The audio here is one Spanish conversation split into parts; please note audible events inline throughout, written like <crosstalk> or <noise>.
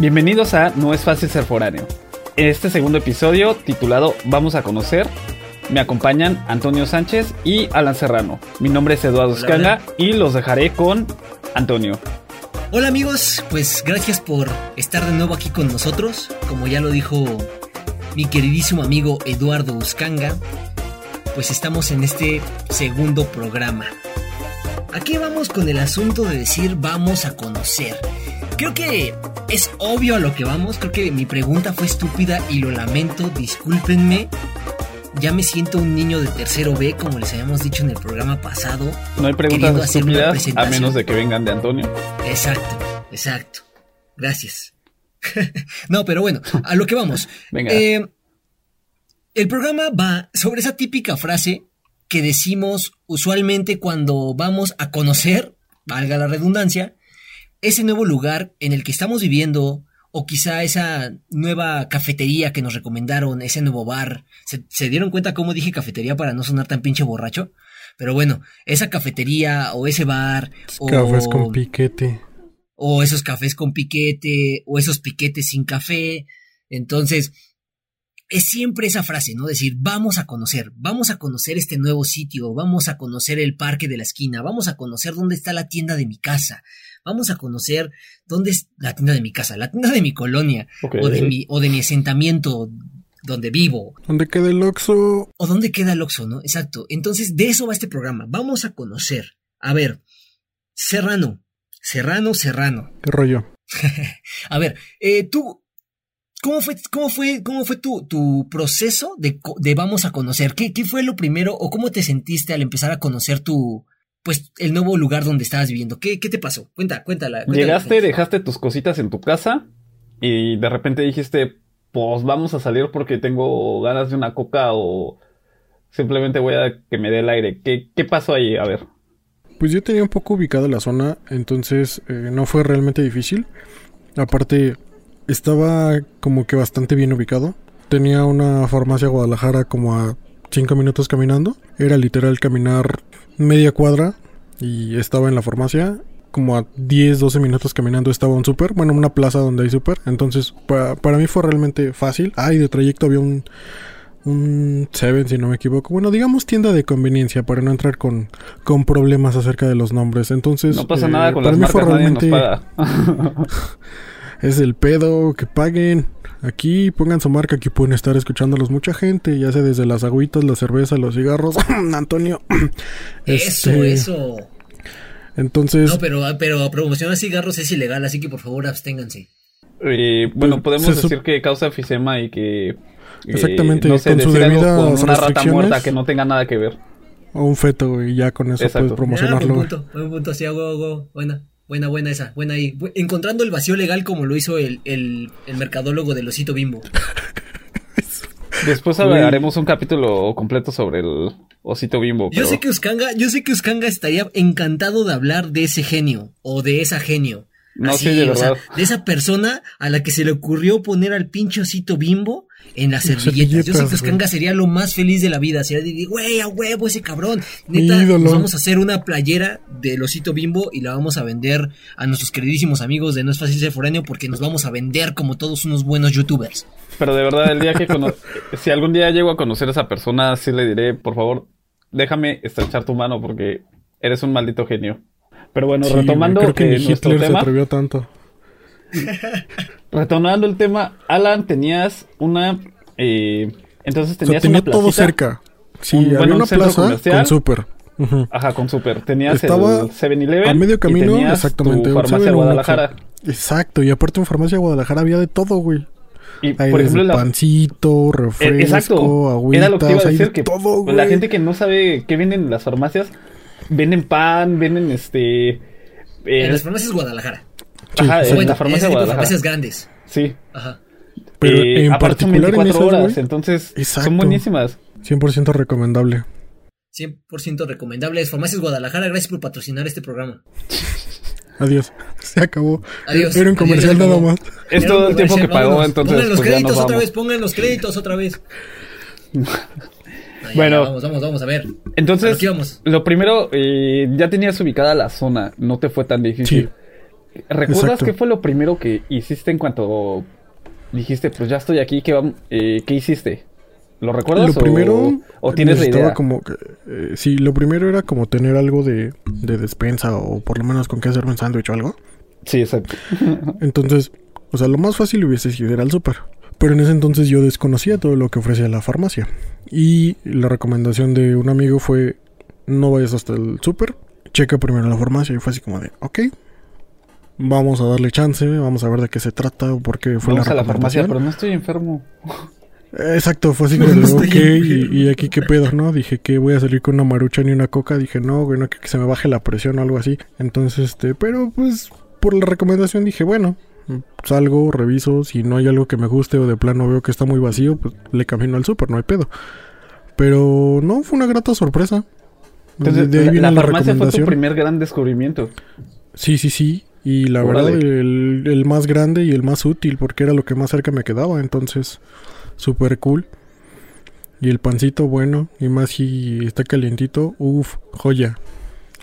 Bienvenidos a No es fácil ser foráneo. En este segundo episodio, titulado Vamos a conocer, me acompañan Antonio Sánchez y Alan Serrano. Mi nombre es Eduardo Escanga y los dejaré con Antonio. Hola amigos, pues gracias por estar de nuevo aquí con nosotros. Como ya lo dijo mi queridísimo amigo Eduardo Uscanga, pues estamos en este segundo programa. Aquí vamos con el asunto de decir vamos a conocer. Creo que es obvio a lo que vamos, creo que mi pregunta fue estúpida y lo lamento, discúlpenme. Ya me siento un niño de tercero B, como les habíamos dicho en el programa pasado. No hay preguntas estúpidas a menos de que vengan de Antonio. Exacto, exacto. Gracias. <laughs> no, pero bueno, a lo que vamos. <laughs> Venga. Eh, el programa va sobre esa típica frase que decimos usualmente cuando vamos a conocer, valga la redundancia, ese nuevo lugar en el que estamos viviendo o quizá esa nueva cafetería que nos recomendaron, ese nuevo bar. ¿Se, se dieron cuenta cómo dije cafetería para no sonar tan pinche borracho? Pero bueno, esa cafetería o ese bar o Cafés con piquete. o esos cafés con piquete, o esos piquetes sin café. Entonces, es siempre esa frase, ¿no? Decir, vamos a conocer, vamos a conocer este nuevo sitio, vamos a conocer el parque de la esquina, vamos a conocer dónde está la tienda de mi casa, vamos a conocer dónde es la tienda de mi casa, la tienda de mi colonia, o, de mi, o de mi asentamiento donde vivo, ¿Dónde queda el Oxxo? o dónde queda el Oxxo, ¿no? Exacto. Entonces, de eso va este programa. Vamos a conocer. A ver, Serrano, Serrano, Serrano. <laughs> ¿Qué rollo? A ver, eh, tú, ¿cómo fue, cómo fue, cómo fue tu, tu proceso de, de vamos a conocer? ¿Qué, ¿Qué fue lo primero o cómo te sentiste al empezar a conocer tu, pues, el nuevo lugar donde estabas viviendo? ¿Qué, qué te pasó? Cuenta, cuéntala. cuéntala. Llegaste, dejaste tus cositas en tu casa y de repente dijiste, pues vamos a salir porque tengo ganas de una coca o simplemente voy a que me dé el aire. ¿Qué, qué pasó ahí? A ver. Pues yo tenía un poco ubicada la zona, entonces eh, no fue realmente difícil. Aparte, estaba como que bastante bien ubicado. Tenía una farmacia Guadalajara como a 5 minutos caminando. Era literal caminar media cuadra y estaba en la farmacia. Como a 10, 12 minutos caminando estaba un súper, bueno, una plaza donde hay súper. Entonces, pa- para mí fue realmente fácil. Ah, y de trayecto había un, un Seven, si no me equivoco. Bueno, digamos tienda de conveniencia para no entrar con, con problemas acerca de los nombres. Entonces, No pasa eh, nada con para las mí fue marcas, nadie nos realmente paga. <laughs> es el pedo que paguen. Aquí pongan su marca, aquí pueden estar escuchándolos mucha gente, ya sea desde las agüitas, la cerveza, los cigarros. <clears throat> Antonio. <clears throat> Eso, Este, eso. Entonces, No, pero, pero promocionar cigarros es ilegal, así que por favor absténganse. Eh, bueno, Pues, podemos se decir que causa enfisema y que... eh, Exactamente, no sé, con algo debidas con una rata muerta que no tenga nada que ver. o un feto, y ya con eso Exacto. puedes Ah, promocionarlo. buen punto, buen punto, sí, hago, hago, buena, buena, buena esa, buena ahí. Encontrando el vacío legal como lo hizo el, el, el mercadólogo del osito bimbo. <laughs> Después Uy. haremos un capítulo completo sobre el osito bimbo. Yo sé que Uscanga, yo sé que Uscanga estaría encantado de hablar de ese genio o de esa genio. No, Así, sí, de o sea, verdad. de esa persona a la que se le ocurrió poner al pinche osito bimbo en las servilletas. Yo sé que Uscanga sería lo más feliz de la vida. Sería de, güey, a huevo ese cabrón. Neta, nos vamos a hacer una playera del osito bimbo y la vamos a vender a nuestros queridísimos amigos de No es fácil ser foráneo porque nos vamos a vender como todos unos buenos youtubers. Pero de verdad, el día que <laughs> si algún día llego a conocer a esa persona, sí le diré, por favor, déjame estrechar tu mano porque eres un maldito genio. Pero bueno, Sí, retomando creo que eh, nuestro se tema, atrevió tanto. <laughs> retomando el tema, Alan, tenías una, eh, entonces O sea, tenías tenía una todo cerca. Sí, un- había bueno, un una centro plaza con súper. Ajá, con super. Tenías Estaba el 7-Eleven. A medio y camino, tenías exactamente. Tu un farmacia 7-Eleven, un Guadalajara. Exacto, y aparte en farmacia Guadalajara había de todo, güey. Y por ejemplo, la, pancito, Eh, refresco, Exacto. agüitas, Era lo que iba a decir de que todo, pues, la gente que no sabe qué venden en las farmacias venden pan, venden este eh, En las farmacias Guadalajara. Sí, ajá, sí. en Bueno, la farmacia ese tipo de Guadalajara. farmacias grandes. Sí. Ajá. Pero Eh, en particular en 24 esas, horas, entonces Exacto. son buenísimas. 100% recomendable. 100% recomendables. Farmacias Guadalajara, gracias por patrocinar este programa. <laughs> Adiós. Se acabó. Adiós. Era un Adiós, comercial se nada más. Es todo el tiempo que pagó, vámonos. entonces Pongan los pues ya nos créditos otra vamos. vez, pongan los créditos otra vez. <laughs> No, ya, Bueno. vamos, vamos, vamos a ver. Entonces, lo primero, eh, ya tenías ubicada la zona, no te fue tan difícil. ¿Recuerdas exacto. qué fue lo primero que hiciste en cuanto dijiste, pues ya estoy aquí, ¿qué, eh, ¿qué hiciste? ¿Lo recuerdas Lo o- primero. o, tienes la idea? como que, eh, sí, lo primero era como tener algo de, de despensa o por lo menos con qué hacerme un sándwich o algo. Sí, exacto. <laughs> Entonces, o sea, lo más fácil hubiese sido ir al súper. Pero en ese entonces yo desconocía todo lo que ofrecía la farmacia. Y la recomendación de un amigo fue, no vayas hasta el súper, checa primero la farmacia. Y fue así como de, ok, vamos a darle chance, vamos a ver de qué se trata o por qué fue Vamos la a la farmacia, recomendación. pero no estoy enfermo. <laughs> Exacto, fue así como de, ok, y, y aquí qué pedo, ¿no? Dije que voy a salir con una marucha ni una coca. Dije, no, güey, no, que, que se me baje la presión o algo así. Entonces, este, pero pues por la recomendación dije, bueno, salgo, reviso, si no hay algo que me guste o de plano veo que está muy vacío, pues le camino al súper, no hay pedo. Pero no, fue una grata sorpresa. Entonces, de ahí la, viene la la, farmacia fue tu recomendación. primer gran descubrimiento. Sí, sí, sí. Y la Órale. verdad, el, el más grande y el más útil, porque era lo que más cerca me quedaba. Entonces, súper cool. Y el pancito bueno, y más si está calientito, uff, joya.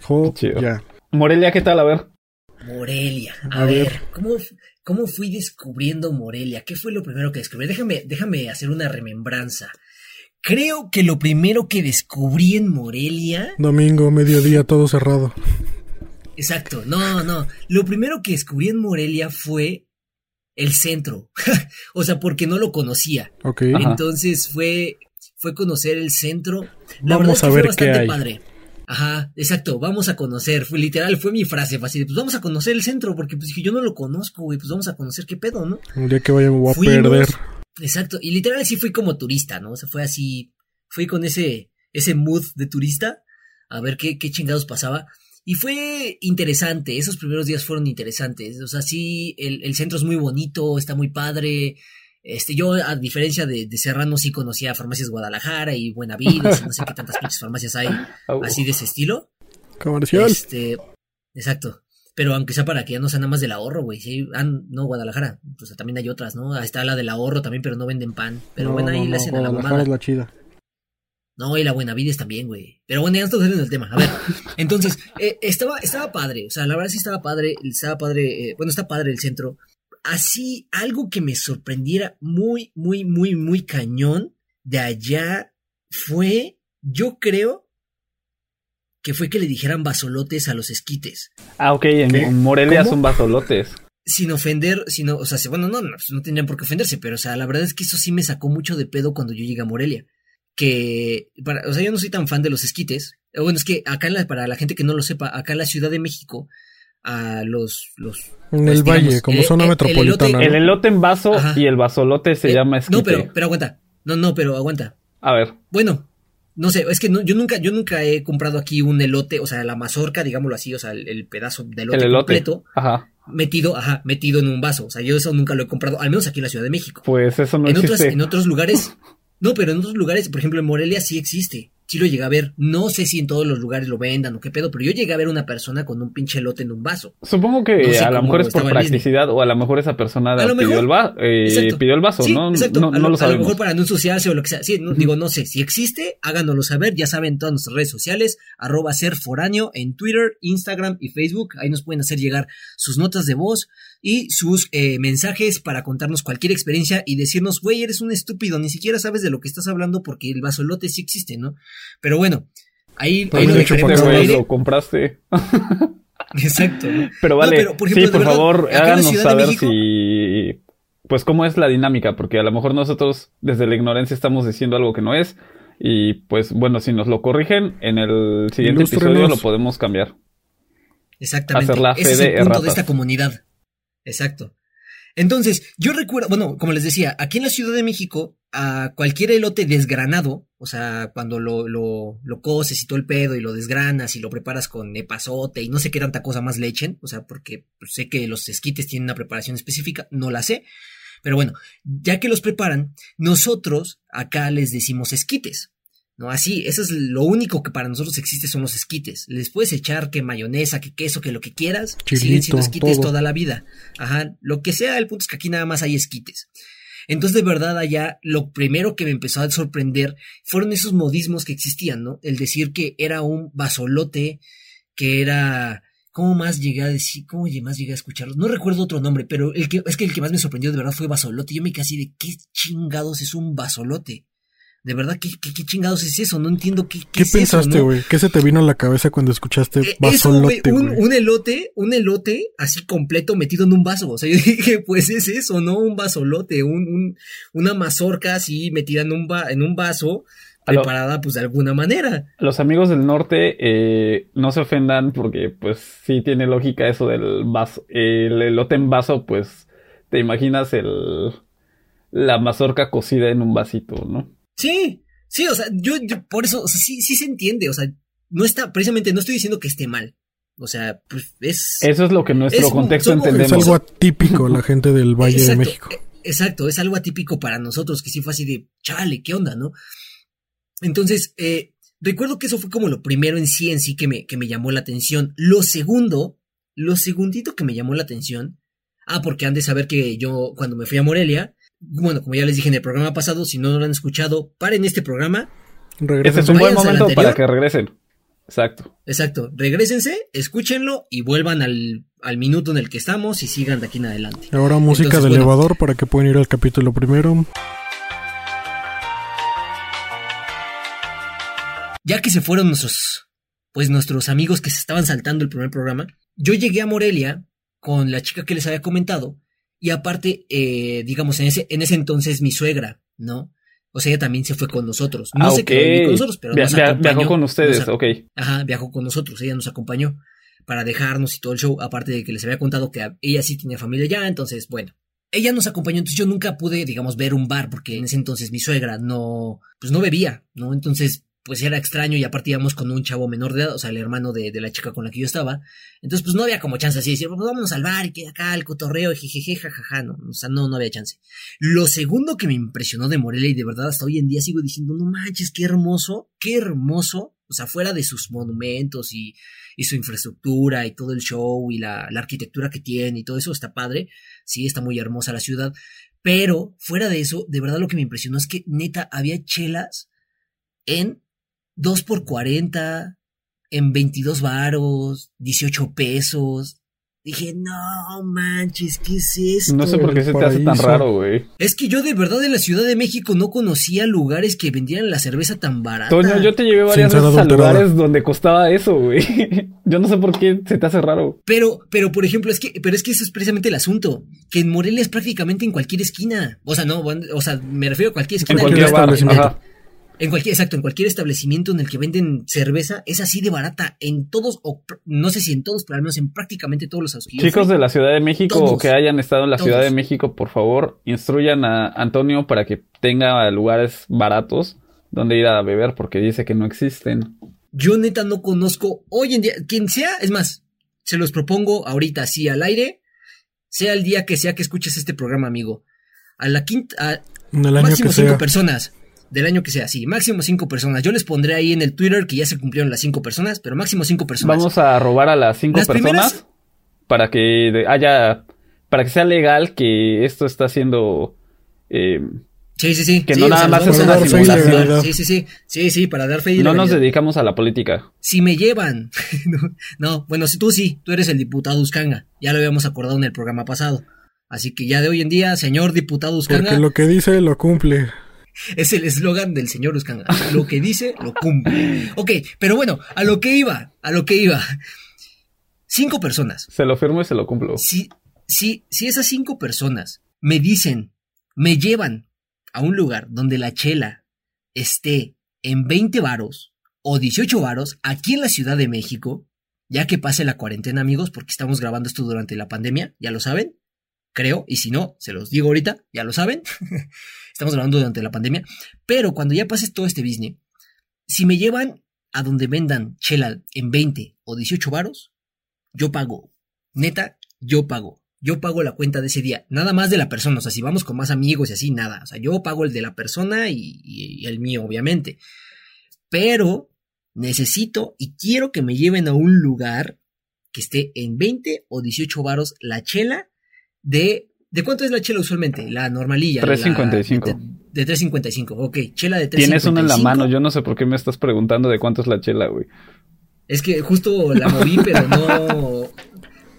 Joya. Morelia, ¿qué tal? A ver. Morelia. A, A ver, ver. ¿cómo, ¿cómo fui descubriendo Morelia? ¿Qué fue lo primero que descubrí? Déjame, déjame hacer una remembranza. Creo que lo primero que descubrí en Morelia. Domingo, mediodía, todo cerrado. Exacto, no, no. Lo primero que descubrí en Morelia fue el centro. <laughs> o sea, porque no lo conocía. Ok. Ajá. Entonces fue, fue conocer el centro. La Vamos verdad es que a fue ver qué bastante hay. padre. Ajá, exacto, vamos a conocer. Fue literal, fue mi frase, fue de, pues vamos a conocer el centro, porque pues dije, yo no lo conozco, güey, pues vamos a conocer qué pedo, ¿no? Un día que vaya me voy a Fuimos- perder. Exacto, y literal sí fui como turista, ¿no? O sea, fue así, fui con ese, ese mood de turista a ver qué, qué chingados pasaba. Y fue interesante, esos primeros días fueron interesantes. O sea, sí, el, el centro es muy bonito, está muy padre. Este, yo, a diferencia de, de Serrano, sí conocía farmacias Guadalajara y Buenavides, y no sé qué tantas pinches farmacias hay <laughs> así de ese estilo. Comercial. Este, exacto. Pero aunque sea para que ya no sea nada más del ahorro, güey. Sí, ah, no, Guadalajara. O sea, también hay otras, ¿no? Ahí está la del ahorro también, pero no venden pan. Pero No, bueno, ahí no, le no, hacen a la Guadalajara mamada. es la chida. No, y la Buenavides también, güey. Pero bueno, ya no estamos saliendo del tema. A ver, <laughs> entonces, eh, estaba, estaba padre. O sea, la verdad sí estaba padre. Estaba padre. eh, bueno, está padre el centro. Así, algo que me sorprendiera muy, muy, muy, muy cañón de allá fue, yo creo, que fue que le dijeran basolotes a los esquites. Ah, ok, en Morelia ¿Cómo? son basolotes. sin ofender, sino, o sea, bueno, no, no, no tendrían por qué ofenderse, pero, o sea, la verdad es que eso sí me sacó mucho de pedo cuando yo llegué a Morelia. Que, para, o sea, yo no soy tan fan de los esquites. Eh, Bueno, es que acá, en la, para la gente que no lo sepa, acá en la Ciudad de México, a los, los, En Pues, el digamos, valle, como eh, zona eh, el metropolitana. elote- ¿no? El elote en vaso Ajá. y el basolote se eh, llama esquite. No, pero, pero aguanta. No, no, pero aguanta. A ver. Bueno, no sé, es que no- yo nunca, yo nunca he comprado aquí un elote, o sea, la mazorca, digámoslo así, o sea, el, el pedazo de elote, el elote. completo, Ajá. metido, ajá, metido en un vaso. O sea, yo eso nunca lo he comprado, al menos aquí en la Ciudad de México. Pues eso no en, existe. otras, en otros lugares, <laughs> no, pero en otros lugares, por ejemplo, en Morelia sí existe. Sí lo llegué a ver. No sé si en todos los lugares lo vendan o qué pedo, pero yo llegué a ver una persona con un pinche elote en un vaso. Supongo que No sé a lo mejor es por practicidad o a lo mejor esa persona A lo pidió, mejor. el va- eh, pidió el vaso, Sí, ¿no? exacto. No, a, lo, lo a lo mejor para no ensuciarse o lo que sea. Sí, no, digo, no sé. Si existe, háganoslo saber. Ya saben, todas nuestras redes sociales, arroba ser foráneo en Twitter, Instagram y Facebook. Ahí nos pueden hacer llegar sus notas de voz y sus eh, mensajes para contarnos cualquier experiencia y decirnos, güey, eres un estúpido, ni siquiera sabes de lo que estás hablando porque el vasolote sí existe, ¿no? Pero bueno, ahí, ahí lo dejaremos lo compraste. <laughs> <laughs> Exacto. ¿no? Pero No, vale, pero, por ejemplo, sí, por verdad, favor, háganos saber México- si... Pues cómo es la dinámica, porque a lo mejor nosotros desde la ignorancia estamos diciendo algo que no es. Y pues bueno, si nos lo corrigen, en el siguiente Ilústrenos. episodio lo podemos cambiar. Exactamente. Hacer la Ese fe es el de punto erratas. de esta comunidad. Exacto. Entonces, yo recuerdo, bueno, como les decía, aquí en la Ciudad de México, a cualquier elote desgranado, o sea, cuando lo, lo, lo coces y todo el pedo y lo desgranas y lo preparas con epazote y no sé qué tanta cosa más le echen, o sea, porque pues, sé que los esquites tienen una preparación específica, no la sé, pero bueno, ya que los preparan, nosotros acá les decimos esquites. No, así, eso es lo único que para nosotros existe son los esquites. Les puedes echar que mayonesa, que queso, que lo que quieras. siguen siendo esquites todo. toda la vida. Ajá, lo que sea, el punto es que aquí nada más hay esquites. Entonces, de verdad, allá, lo primero que me empezó a sorprender fueron esos modismos que existían, ¿no? El decir que era un basolote, que era... ¿Cómo más llegué a decir? ¿Cómo más llegué a escucharlo? No recuerdo otro nombre, pero el que, es que el que más me sorprendió de verdad fue basolote. Yo me quedé así de, ¿qué chingados es un basolote? De verdad, ¿qué, qué, qué chingados es eso? No entiendo qué, qué, ¿Qué es eso, pensaste, ¿no? güey? ¿Qué se te vino a la cabeza cuando escuchaste Eh, Eso, basolote, un, un elote, un elote así completo metido en un vaso. O sea, yo <laughs> dije, pues es eso, ¿no? Un vasolote, un, un, una mazorca así metida en un, va- en un vaso, preparada pues de alguna manera. Los amigos del norte eh, no se ofendan porque pues sí tiene lógica eso del vaso, el elote en vaso, pues te imaginas el la mazorca cocida en un vasito, ¿no? Sí, sí, o sea, yo, yo por eso, o sea, sí, sí se entiende, o sea, no está, precisamente no estoy diciendo que esté mal. O sea, pues es... Eso es lo que en nuestro Es- contexto somos- Es entendemos. algo atípico la gente del Valle de México. eh, Exacto, es algo atípico para nosotros, que sí fue así de, chale, ¿qué onda, no? Entonces, eh, recuerdo que eso fue como lo primero en sí, en sí, que me, que me llamó la atención. Lo segundo, lo segundito que me llamó la atención, ah, porque han de saber que yo, cuando me fui a Morelia, bueno, como ya les dije en el programa pasado, si no lo han escuchado, paren este programa, Regresa Ese es un buen momento para que regresen. Exacto. exacto, regrésense, escúchenlo y vuelvan al, al minuto en el que estamos y sigan de aquí en adelante. Ahora música Entonces, de bueno. elevador para que puedan ir al capítulo primero. ya que se fueron nuestros, pues nuestros amigos que se estaban saltando el primer programa, yo llegué a Morelia con la chica que les había comentado y aparte, eh, digamos, en ese, en ese entonces mi suegra, ¿no? O sea, ella también se fue con nosotros. No ah, se ok. quedó ni con nosotros, pero Via- nos acompañó. viajó con ustedes, ok. Ajá, viajó con nosotros, ella nos acompañó para dejarnos y todo el show, aparte de que les había contado que ella sí tenía familia ya, entonces, bueno. Ella nos acompañó, entonces yo nunca pude, digamos, ver un bar, porque en ese entonces mi suegra no, pues no bebía, ¿no? Entonces, pues era extraño y aparte íbamos con un chavo menor de edad, o sea, el hermano de, la chica con la que yo estaba. Entonces, pues no había como chance así de decir, pues vámonos al bar y que acá el cotorreo, jejeje, jajaja, no, o sea, no, no había chance. Lo segundo que me impresionó de Morelia y de verdad hasta hoy en día sigo diciendo, no manches, qué hermoso, qué hermoso, o sea, fuera de sus monumentos y, y su infraestructura y todo el show y la, la arquitectura que tiene y todo eso está padre, sí, está muy hermosa la ciudad, pero fuera de eso, de verdad lo que me impresionó es que neta había chelas en 2 por 40, en 22 varos, 18 pesos. Dije, no manches, ¿qué es esto? No sé por qué se te hace tan raro, güey. Es que yo de verdad en la Ciudad de México no conocía lugares que vendieran la cerveza tan barata. Toño, yo te llevé varias Sin veces a lugares donde costaba eso, güey. <laughs> Yo no sé por qué se te hace raro. Pero, pero por ejemplo, es que, pero es que eso es precisamente el asunto. Que en Morelia es prácticamente en cualquier esquina. O sea, no, o sea, me refiero a cualquier esquina. En cualquier bar. En cualquier, exacto, en cualquier establecimiento en el que venden cerveza, es así de barata. En todos, o no sé si en todos, pero al menos en prácticamente todos los a los que yo Chicos de la Ciudad de México Todos. o que hayan estado en la Todos. Ciudad de México, por favor, instruyan a Antonio para que tenga lugares baratos donde ir a beber porque dice que no existen. Yo neta no conozco hoy en día, quien sea, es más, se los propongo ahorita así al aire, sea el día que sea que escuches este programa, amigo. A la quinta, a En el año máximo que cinco sea. personas. Del año que sea, sí, máximo cinco personas. Yo les pondré ahí en el Twitter que ya se cumplieron las cinco personas, pero máximo cinco personas. Vamos a robar a las cinco Las personas primeras- para que haya, para que sea legal que esto está siendo eh, Sí, sí, sí. Que sí, no nada sea, más es una simulación. Sí, sí, sí. Sí, sí, para dar fe y no nos dedicamos a la política. Si me llevan. <laughs> no, no, bueno, si tú sí, tú eres el diputado Uscanga. Ya lo habíamos acordado en el programa pasado. Así que ya de hoy en día, señor diputado Uscanga, Porque lo que dice lo cumple. Es el eslogan del señor Uscanga. Lo que dice, lo cumple. Ok, pero bueno, a lo que iba, a lo que iba. Cinco personas. Se lo firmo y se lo cumplo. Si, si, si esas cinco personas me dicen, me llevan a un lugar donde la chela esté en 20 varos o 18 varos aquí en la Ciudad de México, ya que pase la cuarentena, amigos, porque estamos grabando esto durante la pandemia, ya lo saben, creo, y si no, se los digo ahorita, ya lo saben, <laughs> estamos grabando durante la pandemia, pero cuando ya pases todo este business, si me llevan a donde vendan chela en 20 o 18 varos, yo pago. Neta, yo pago. Yo pago la cuenta de ese día. Nada más de la persona. O sea, si vamos con más amigos y así, nada. O sea, yo pago el de la persona y, y- y el mío, obviamente. pero necesito y quiero que me lleven a un lugar que esté en 20 o 18 varos la chela de... ¿De cuánto es la chela usualmente? La normalilla. la- 3.55. De, de 3.55, ok. Chela de 3.55. Tienes una en la mano, yo no sé por qué me estás preguntando de cuánto es la chela, güey. Es que justo la moví, <laughs> pero no...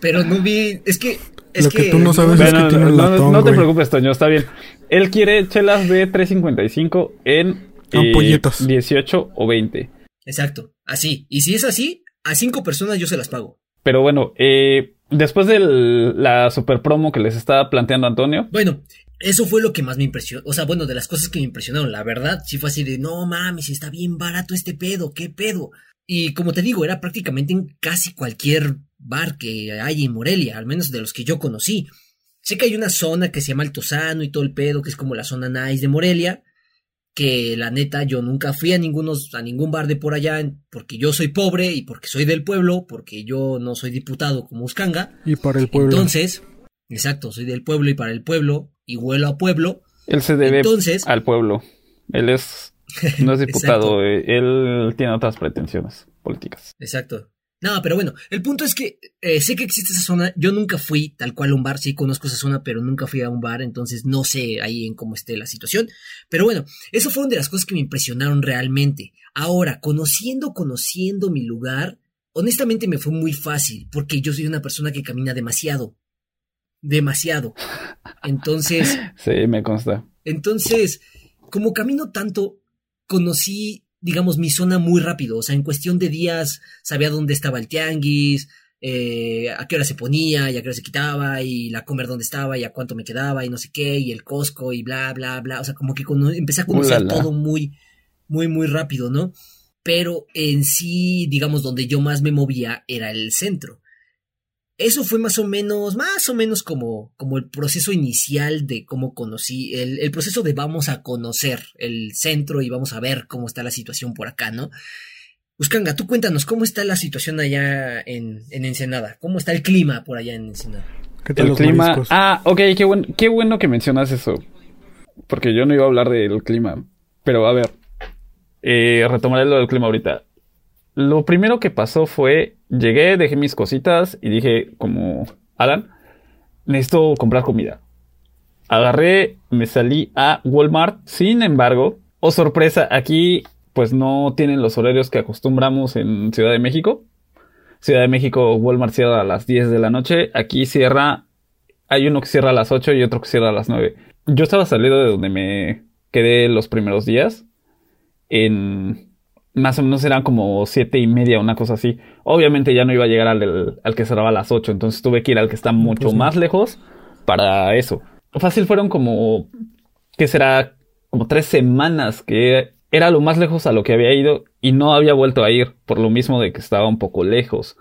Pero no vi... Es que... Es Lo que tú no sabes es Bueno, que tiene no, no- latón, no te güey. preocupes, Toño, está bien. Él quiere chelas de 3.55 en eh, Ampolletas. 18 o 20. Exacto, así. Y si es así, a cinco personas yo se las pago. Pero bueno, eh, después de la super promo que les estaba planteando Antonio, Bueno, eso fue lo que más me impresionó. O sea, bueno, de las cosas que me impresionaron, la verdad, sí fue así de, no mames, está bien barato este pedo, qué pedo. Y como te digo, era prácticamente en casi cualquier bar que hay en Morelia, al menos de los que yo conocí. Sé que hay una zona que se llama Altozano y todo el pedo, que es como la zona nice de Morelia, que la neta yo nunca fui a ningunos, a ningún bar de por allá, porque yo soy pobre y porque soy del pueblo, porque yo no soy diputado como Uscanga. Y para el pueblo. Entonces, exacto, soy del pueblo y para el pueblo, y huelo a pueblo. él se debe Entonces- al pueblo. Él es, no es <laughs> diputado, eh, él tiene otras pretensiones políticas. Exacto. No, pero bueno, el punto es que eh, sé que existe esa zona. Yo nunca fui tal cual a un bar, sí conozco esa zona, pero nunca fui a un bar, entonces no sé ahí en cómo esté la situación. Pero bueno, eso fueron de las cosas que me impresionaron realmente. Ahora, conociendo, conociendo mi lugar, honestamente me fue muy fácil, porque yo soy una persona que camina demasiado. Demasiado. Entonces, <laughs> Sí, me consta. Entonces, como camino tanto, conocí, digamos, mi zona muy rápido. O sea, en cuestión de días sabía dónde estaba el tianguis, eh, a qué hora se ponía y a qué hora se quitaba, y la comer dónde estaba y a cuánto me quedaba y no sé qué, y el Costco y bla, bla, bla. O sea, como que empecé a conocer Ulala. todo muy, muy, muy rápido, ¿no? Pero en sí, digamos, donde yo más me movía era el centro. Eso fue más o menos, más o menos como, como el proceso inicial de cómo conocí, el, el proceso de vamos a conocer el centro y vamos a ver cómo está la situación por acá, ¿no? Uscanga, tú cuéntanos, ¿cómo está la situación allá en, en Ensenada? ¿Cómo está el clima por allá en Ensenada? ¿Qué tal El los clima. mariscos? Ah, ok, qué, buen- qué bueno que mencionas eso. Porque yo no iba a hablar del clima. Pero a ver, eh, retomaré lo del clima ahorita. Lo primero que pasó fue, llegué, dejé mis cositas y dije, como Alan, necesito comprar comida. Agarré, me salí a Walmart. Sin embargo, oh sorpresa, aquí pues no tienen los horarios que acostumbramos en Ciudad de México. Ciudad de México, Walmart cierra a las 10 de la noche. Aquí cierra, hay uno que cierra a las 8 y otro que cierra a las 9. Yo estaba saliendo de donde me quedé los primeros días. En más o menos eran como siete y media, una cosa así. Obviamente ya no iba a llegar al, del- al que cerraba a las 8, entonces tuve que ir al que está mucho Pues más lejos para eso. Fácil fueron como, ¿qué será? Como tres semanas que era lo más lejos a lo que había ido y no había vuelto a ir por lo mismo de que estaba un poco lejos.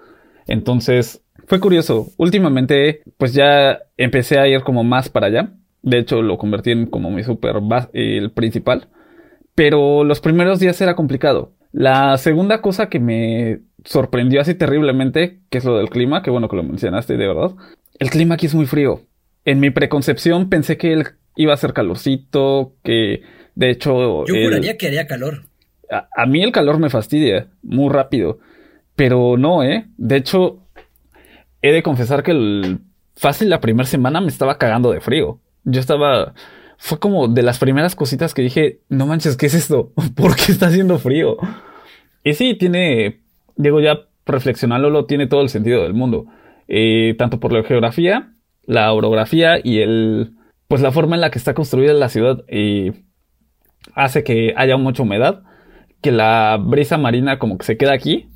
Entonces, fue curioso. Últimamente, pues ya empecé a ir como más para allá. De hecho, lo convertí en como mi super el principal. Pero los primeros días era complicado. La segunda cosa que me sorprendió así terriblemente, que es lo del clima, que bueno que lo mencionaste de verdad. El clima aquí es muy frío. En mi preconcepción pensé que él iba a ser calorcito, que de hecho... Yo el- juraría que haría calor. a, a mí el calor me fastidia muy rápido. Pero no, ¿eh? De hecho, he de confesar que el, fácil la primera semana me estaba cagando de frío. Yo estaba... Fue como de las primeras cositas que dije, no manches, ¿qué es esto? <laughs> ¿Por qué está haciendo frío? Y sí, tiene, digo ya reflexionándolo, tiene todo el sentido del mundo. Eh, tanto por la geografía, la orografía y el, pues la forma en la que está construida la ciudad eh, hace que haya mucha humedad, que la brisa marina como que se queda aquí.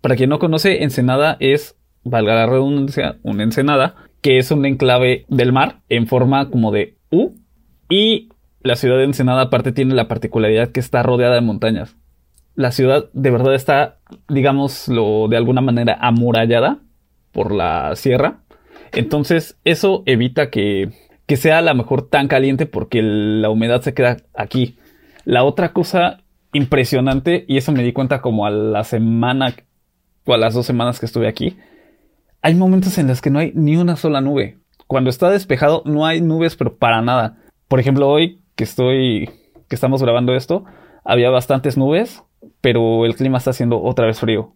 Para quien no conoce, Ensenada es, valga la redundancia, una ensenada, que es un enclave del mar en forma como de U. Y la ciudad de Ensenada aparte tiene la particularidad que está rodeada de montañas. La ciudad de verdad está, digámoslo de alguna manera, amurallada por la sierra. Entonces eso evita que, que sea a lo mejor tan caliente porque la humedad se queda aquí. La otra cosa impresionante, y eso me di cuenta como a la semana o a las dos semanas que estuve aquí, hay momentos en los que no hay ni una sola nube. Cuando está despejado no hay nubes, pero para nada. Por ejemplo, hoy que estoy, que estamos grabando esto, había bastantes nubes, pero el clima está haciendo otra vez frío.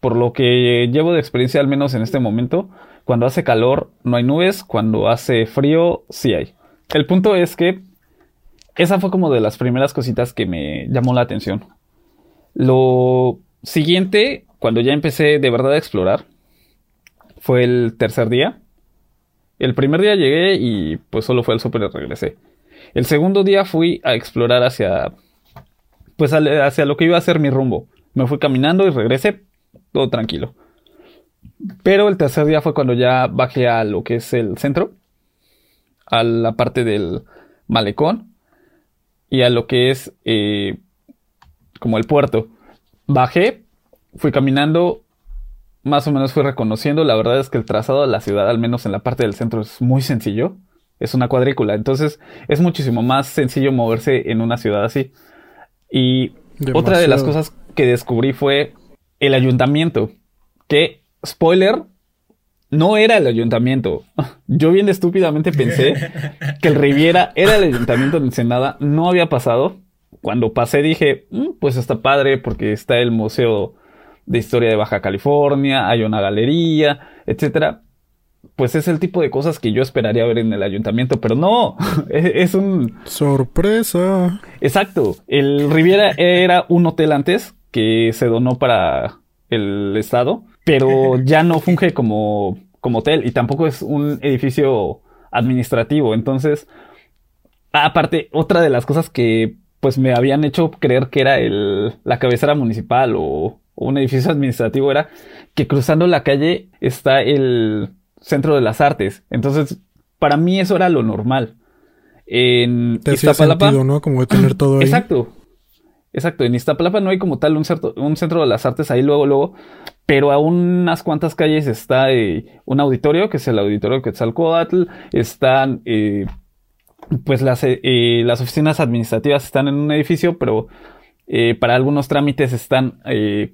Por lo que llevo de experiencia, al menos en este momento, cuando hace calor no hay nubes, cuando hace frío sí hay. El punto es que esa fue como de las primeras cositas que me llamó la atención. Lo siguiente, cuando ya empecé de verdad a explorar, fue el tercer día. El primer día llegué y pues solo fue el súper y regresé. El segundo día fui a explorar hacia pues hacia lo que iba a ser mi rumbo. Me fui caminando y regresé todo tranquilo. Pero el tercer día fue cuando ya bajé a lo que es el centro, a la parte del malecón y a lo que es eh, como el puerto. Bajé, fui caminando, más o menos fui reconociendo. La verdad es que el trazado de la ciudad, al menos en la parte del centro, es muy sencillo. Es una cuadrícula, entonces es muchísimo más sencillo moverse en una ciudad así. Y otra de las cosas que descubrí fue el ayuntamiento. Que, spoiler, no era el ayuntamiento. <laughs> Yo bien estúpidamente pensé <laughs> que el Riviera era el ayuntamiento de Ensenada. No había pasado. Cuando pasé dije, mm, pues está padre porque está el Museo de Historia de Baja California, hay una galería, etcétera pues es el tipo de cosas que yo esperaría ver en el ayuntamiento, pero no, <laughs> es, un... Sorpresa. Exacto, el Riviera era un hotel antes que se donó para el Estado, pero <laughs> ya no funge como, como hotel y tampoco es un edificio administrativo, entonces, aparte, otra de las cosas que pues me habían hecho creer que era el, la cabecera municipal o un edificio administrativo era que cruzando la calle está el centro de las artes. Entonces, para mí eso era lo normal. En Te Iztapalapa, sentido, ¿no? Como de tener todo ahí. Exacto. Exacto. En Iztapalapa no hay como tal un, un centro de las artes ahí luego, luego. Pero a unas cuantas calles está eh, un auditorio, que es el auditorio Quetzalcoatl. Están, eh, pues las, eh, las oficinas administrativas están en un edificio, pero para algunos trámites están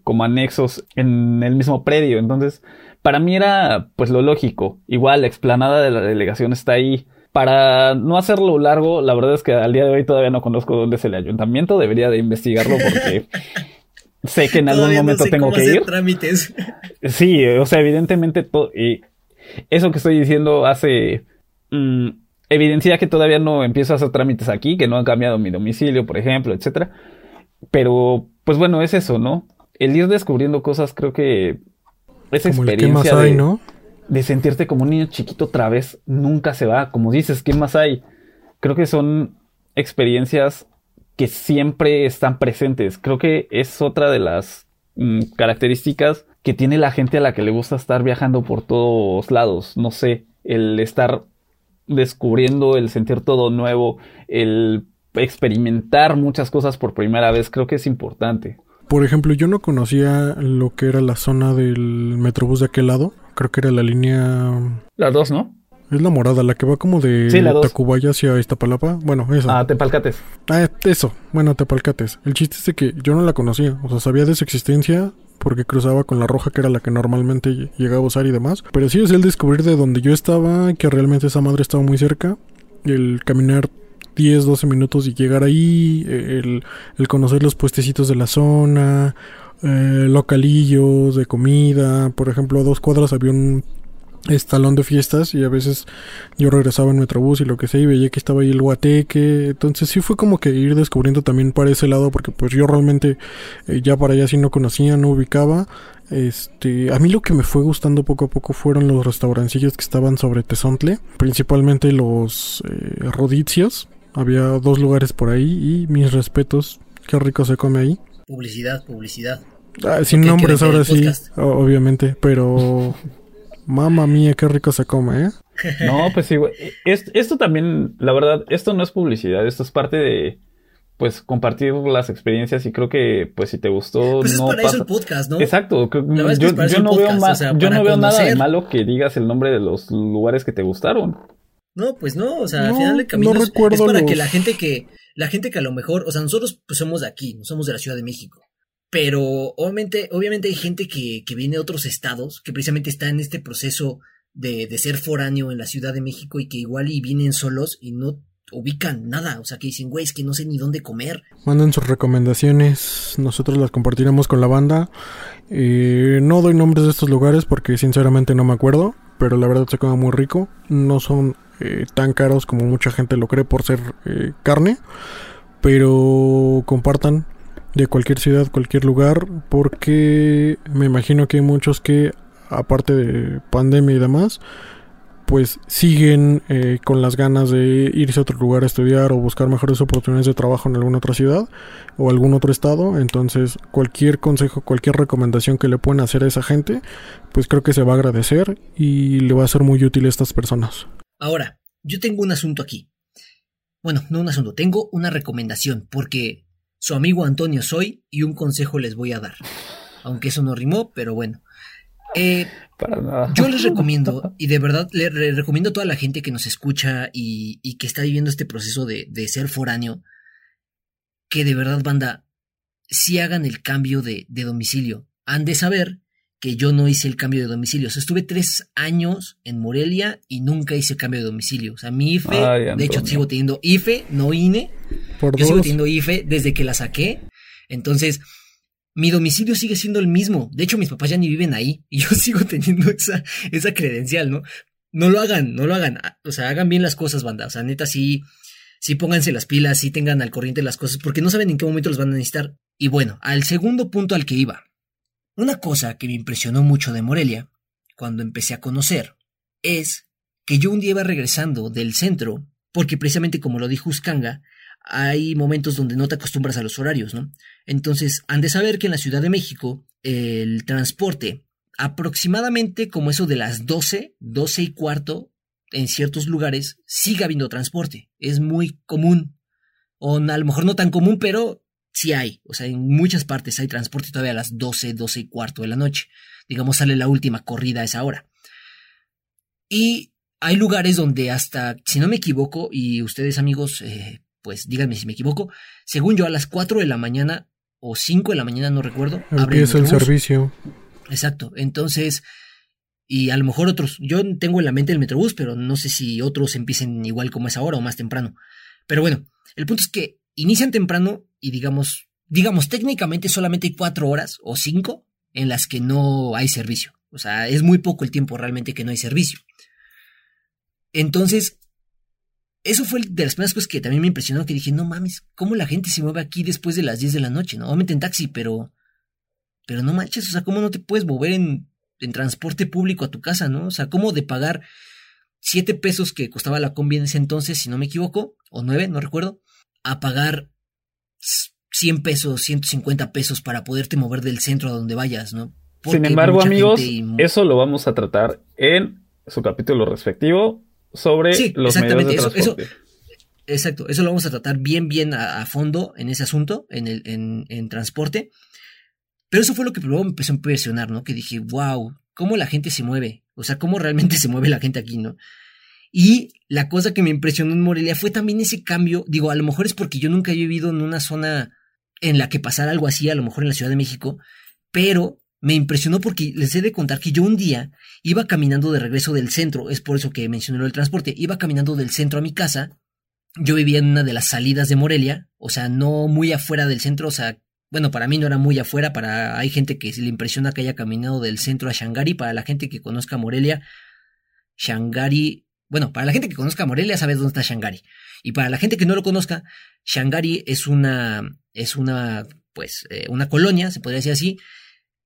como anexos en el mismo predio. Entonces, para mí era pues lo lógico. Igual la explanada de la delegación está ahí. Para no hacerlo largo, la verdad es que al día de hoy todavía no conozco dónde es el ayuntamiento. Debería de investigarlo porque <laughs> sé que en algún momento tengo que ir. Trámites. <laughs> Sí, o sea, evidentemente todo y eso que estoy diciendo hace mm, evidencia que todavía no empiezo a hacer trámites aquí, que no han cambiado mi domicilio, por ejemplo, etcétera. Pero pues bueno, es eso, ¿no? El ir descubriendo cosas creo que esa experiencia de, de sentirte como un niño chiquito otra vez nunca se va. Como dices, ¿qué más hay? Creo que son experiencias que siempre están presentes. Creo que es otra de las mm, características que tiene la gente a la que le gusta estar viajando por todos lados. No sé, el estar descubriendo, el sentir todo nuevo, el experimentar muchas cosas por primera vez, creo que es importante. Por ejemplo, yo no conocía lo que era la zona del Metrobús de aquel lado. Creo que era la línea... La 2, ¿no? Es la morada, la que va como de Tacubaya hacia Iztapalapa. Bueno, eso. Ah, Tepalcates. Ah, eso. Bueno, Tepalcates. El chiste es de que yo no la conocía. O sea, sabía de su existencia porque cruzaba con la roja que era la que normalmente llegaba a usar y demás. Pero sí es el descubrir de donde yo estaba, que realmente esa madre estaba muy cerca. El caminar 10, 12 minutos y llegar ahí, el, conocer los puestecitos de la zona, eh, localillos de comida, por ejemplo, a dos cuadras había un estalón de fiestas y a veces yo regresaba en Metrobús y lo que sea y veía que estaba ahí el guateque, entonces sí fue como que ir descubriendo también para ese lado porque pues yo realmente eh, ya para allá sí no conocía, no ubicaba, este, a mí lo que me fue gustando poco a poco fueron los restaurancillos que estaban sobre Tezontle, principalmente los eh, rodicios, había dos lugares por ahí y mis respetos. Qué rico se come ahí. Publicidad, publicidad. Ah, sin nombres ahora sí, obviamente, pero mamá mía, qué rico se come, ¿eh? No, pues sí, güey. Esto, también, la verdad, esto no es publicidad, esto es parte de, pues, compartir las experiencias y creo que, pues, si te gustó, pues no es para eso el podcast, ¿no? Exacto. Yo, no veo, yo no veo nada de malo que digas el nombre de los lugares que te gustaron. No, pues no, o sea, al final de camino es para que la gente que, la gente que a lo mejor, o sea, nosotros pues somos de aquí, no somos de la Ciudad de México. Pero obviamente, obviamente hay gente que, que viene de otros estados, que precisamente está en este proceso de, de ser foráneo en la Ciudad de México y que igual y vienen solos y no ubican nada, o sea, que dicen, güey, es que no sé ni dónde comer. Manden sus recomendaciones, nosotros las compartiremos con la banda. Eh, no doy nombres de estos lugares porque sinceramente no me acuerdo, pero la verdad se come muy rico. No son eh, tan caros como mucha gente lo cree por ser eh, carne, pero compartan de cualquier ciudad, cualquier lugar, porque me imagino que hay muchos que, aparte de pandemia y demás, pues siguen eh, con las ganas de irse a otro lugar a estudiar o buscar mejores oportunidades de trabajo en alguna otra ciudad o algún otro estado. Entonces, cualquier consejo, cualquier recomendación que le puedan hacer a esa gente, pues creo que se va a agradecer y le va a ser muy útil a estas personas. Ahora, yo tengo un asunto aquí. Bueno, no un asunto, tengo una recomendación, porque su amigo Antonio soy y un consejo les voy a dar. Aunque eso no rimó, pero bueno. Eh, Para nada. Yo les recomiendo, y de verdad le, le recomiendo a toda la gente que nos escucha y, y que está viviendo este proceso de, de, ser foráneo, que de verdad, banda, si hagan el cambio de, de, domicilio. Han de saber que yo no hice el cambio de domicilio. O sea, estuve tres años en Morelia y nunca hice el cambio de domicilio. O sea, mi IFE, Ay, de hecho, sigo teniendo IFE, no INE. Por yo dos. sigo teniendo IFE desde que la saqué. Entonces, mi domicilio sigue siendo el mismo. De hecho, mis papás ya ni viven ahí. Y yo <laughs> sigo teniendo esa, esa credencial, ¿no? No lo hagan, no lo hagan. O sea, hagan bien las cosas, banda. O sea, neta, sí, sí pónganse las pilas, sí tengan al corriente las cosas, porque no saben en qué momento los van a necesitar. Y bueno, al segundo punto al que iba. Una cosa que me impresionó mucho de Morelia, cuando empecé a conocer, es que yo un día iba regresando del centro, porque precisamente como lo dijo Uscanga, hay momentos donde no te acostumbras a los horarios, ¿no? Entonces, han de saber que en la Ciudad de México el transporte, aproximadamente como eso de las 12, 12 y cuarto, en ciertos lugares, sigue habiendo transporte. Es muy común. O a lo mejor no tan común, pero sí hay. O sea, en muchas partes hay transporte todavía a las 12, 12 y cuarto de la noche. Digamos, sale la última corrida a esa hora. Y hay lugares donde hasta, si no me equivoco, y ustedes amigos, eh, pues díganme si me equivoco, según yo a las 4 de la mañana o 5 de la mañana, no recuerdo. Empieza el, el servicio. Exacto. Entonces, y a lo mejor otros, yo tengo en la mente el Metrobús, pero no sé si otros empiecen igual como es ahora o más temprano. Pero bueno, el punto es que inician temprano y digamos, digamos, técnicamente solamente hay 4 horas o 5 en las que no hay servicio. O sea, es muy poco el tiempo realmente que no hay servicio. Entonces, eso fue de las primeras cosas que también me impresionó, que dije, no mames, ¿cómo la gente se mueve aquí después de las 10 de la noche? ¿no? Obviamente en taxi, pero... Pero no manches, o sea, ¿cómo no te puedes mover en, en transporte público a tu casa, no? O sea, ¿cómo de pagar 7 pesos que costaba la combi en ese entonces, si no me equivoco, o 9, no recuerdo, a pagar 100 pesos, 150 pesos para poderte mover del centro a donde vayas, ¿no? Porque Sin embargo, amigos, y... eso lo vamos a tratar en su capítulo respectivo sobre sí, los exactamente, medios de eso, transporte. Eso, exacto, eso lo vamos a tratar bien, bien a, a fondo en ese asunto, en, el, en, en, transporte. Pero eso fue lo que primero me empezó a impresionar, ¿no? Que dije, wow, cómo la gente se mueve. O sea, cómo realmente <laughs> se mueve la gente aquí, ¿no? Y la cosa que me impresionó en Morelia fue también ese cambio. Digo, a lo mejor es porque yo nunca he vivido en una zona en la que pasara algo así, a lo mejor en la Ciudad de México, pero me impresionó porque les he de contar que yo un día iba caminando de regreso del centro, es por eso que mencioné el transporte, iba caminando del centro a mi casa, yo vivía en una de las salidas de Morelia, o sea, no muy afuera del centro, o sea, bueno, para mí no era muy afuera, para hay gente que le impresiona que haya caminado del centro a Shangari, para la gente que conozca Morelia, Shangari, bueno, para la gente que conozca Morelia sabe dónde está Shangari, y para la gente que no lo conozca, Shangari es una, es una, pues, eh, una colonia, se podría decir así,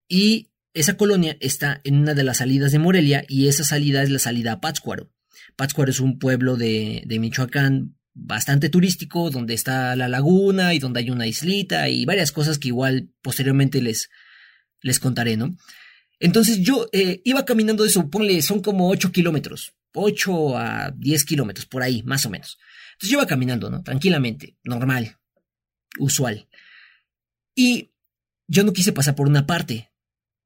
y esa colonia está en una de las salidas de Morelia y esa salida es la salida a Pátzcuaro. Pátzcuaro es un pueblo de, de, Michoacán bastante turístico, donde está la laguna y donde hay una islita y varias cosas que igual posteriormente les, les contaré, ¿no? Entonces yo eh, iba caminando de eso, ponle, son como 8 kilómetros, 8 a 10 kilómetros, por ahí, más o menos. Entonces yo iba caminando, ¿no? Tranquilamente, normal, usual. Y yo no quise pasar por una parte,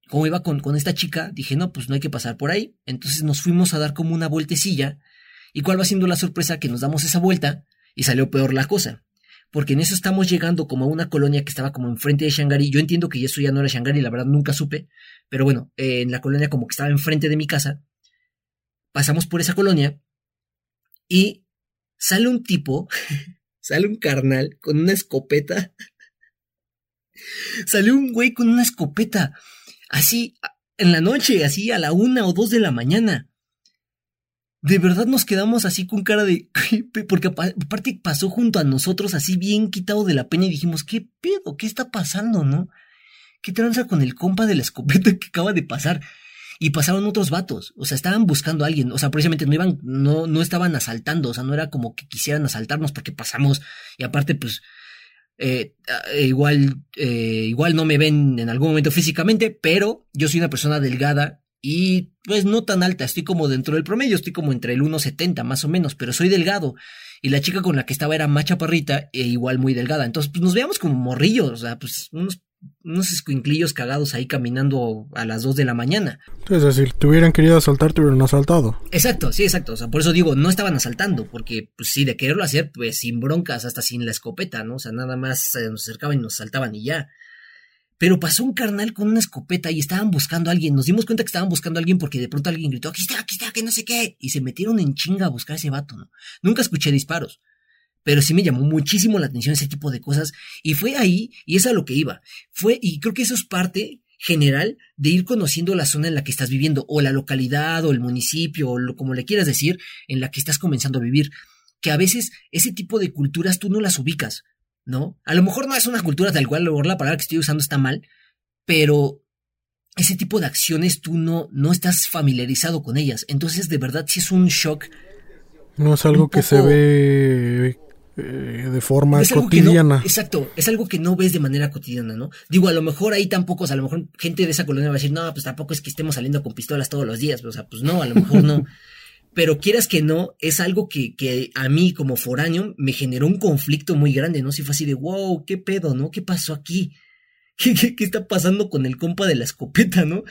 como iba con, con, esta chica, dije, no, pues no hay que pasar por ahí. Entonces nos fuimos a dar como una vueltecilla. ¿Y cuál va siendo la sorpresa? Que nos damos esa vuelta y salió peor la cosa. Porque en eso estamos llegando como a una colonia que estaba como enfrente de Shangari. Yo entiendo que eso ya no era Shangari, la verdad nunca supe. Pero bueno, eh, en la colonia como que estaba enfrente de mi casa. Pasamos por esa colonia y sale un tipo, <laughs> sale un carnal con una escopeta. <laughs> Salió un güey con una escopeta, así, en la noche, así a la una o dos de la mañana. De verdad nos quedamos así con cara de... <laughs> Porque aparte pasó junto a nosotros así bien quitado de la peña y dijimos, ¿qué pedo? ¿Qué está pasando, no? ¿Qué tranza con el compa de la escopeta que acaba de pasar? Y pasaron otros vatos, o sea, estaban buscando a alguien, o sea, precisamente no iban, no, no estaban asaltando, o sea, no era como que quisieran asaltarnos porque pasamos, y aparte, pues, eh, eh, igual, eh, igual no me ven en algún momento físicamente, pero yo soy una persona delgada y pues no tan alta, estoy como dentro del promedio, estoy como entre el 1,70 más o menos, pero soy delgado. Y la chica con la que estaba era más chaparrita e igual muy delgada. Entonces, pues nos veíamos como morrillos, o sea, pues unos unos escuinclillos cagados ahí caminando a las 2 de la mañana. Es decir, te hubieran querido asaltar, te hubieran asaltado. Exacto, sí, exacto. O sea, por eso digo, no estaban asaltando, porque pues sí, de quererlo hacer, pues sin broncas, hasta sin la escopeta, ¿no? O sea, nada más eh, nos acercaban y nos saltaban y ya. Pero pasó un carnal con una escopeta y estaban buscando a alguien. Nos dimos cuenta que estaban buscando a alguien porque de pronto alguien gritó, aquí está, aquí está, que no sé qué. Y se metieron en chinga a buscar a ese vato, ¿no? Nunca escuché disparos pero sí me llamó muchísimo la atención ese tipo de cosas y fue ahí y es a lo que iba. Fue y creo que eso es parte general de ir conociendo la zona en la que estás viviendo o la localidad o el municipio o lo, como le quieras decir en la que estás comenzando a vivir, que a veces ese tipo de culturas tú no las ubicas, ¿no? A lo mejor no es una cultura tal cual, a lo mejor la palabra que estoy usando está mal, pero ese tipo de acciones tú no, no estás familiarizado con ellas. Entonces, de verdad, sí es un shock. No es algo que se ve eh, de forma cotidiana. exacto, es algo que no ves de manera cotidiana, ¿no? Digo, a lo mejor ahí tampoco, o sea, a lo mejor gente de esa colonia va a decir, no, pues tampoco es que estemos saliendo con pistolas todos los días, o sea, pues no, a lo mejor no. <laughs> Pero quieras que no, es algo que, que a mí como foráneo me generó un conflicto muy grande, ¿no? Si fue así de, wow, ¿qué pedo, no? ¿Qué pasó aquí? <laughs> ¿Qué, está pasando con el compa de la escopeta, no?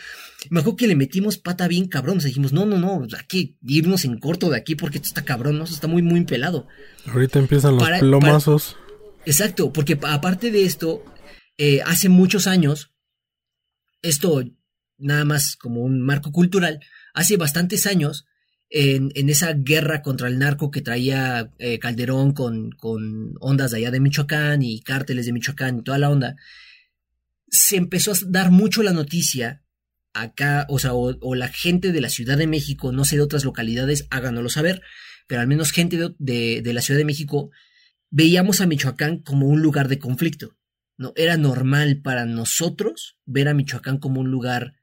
Me acuerdo que le metimos pata bien cabrón. O dijimos, no, no, no, hay irnos en corto de aquí porque esto está cabrón, ¿no? está muy, muy pelado. Ahorita empiezan los plomazos. Exacto, porque aparte de esto, eh, hace muchos años, esto nada más como un marco cultural, hace bastantes años, en, esa guerra contra el narco que traía eh, Calderón con, con ondas de allá de Michoacán y cárteles de Michoacán y toda la onda, se empezó a dar mucho la noticia acá, o sea, o, la gente de la Ciudad de México, no sé de otras localidades, háganoslo saber, pero al menos gente de, de, la Ciudad de México, veíamos a Michoacán como un lugar de conflicto. ¿no? Era normal para nosotros ver a Michoacán como un lugar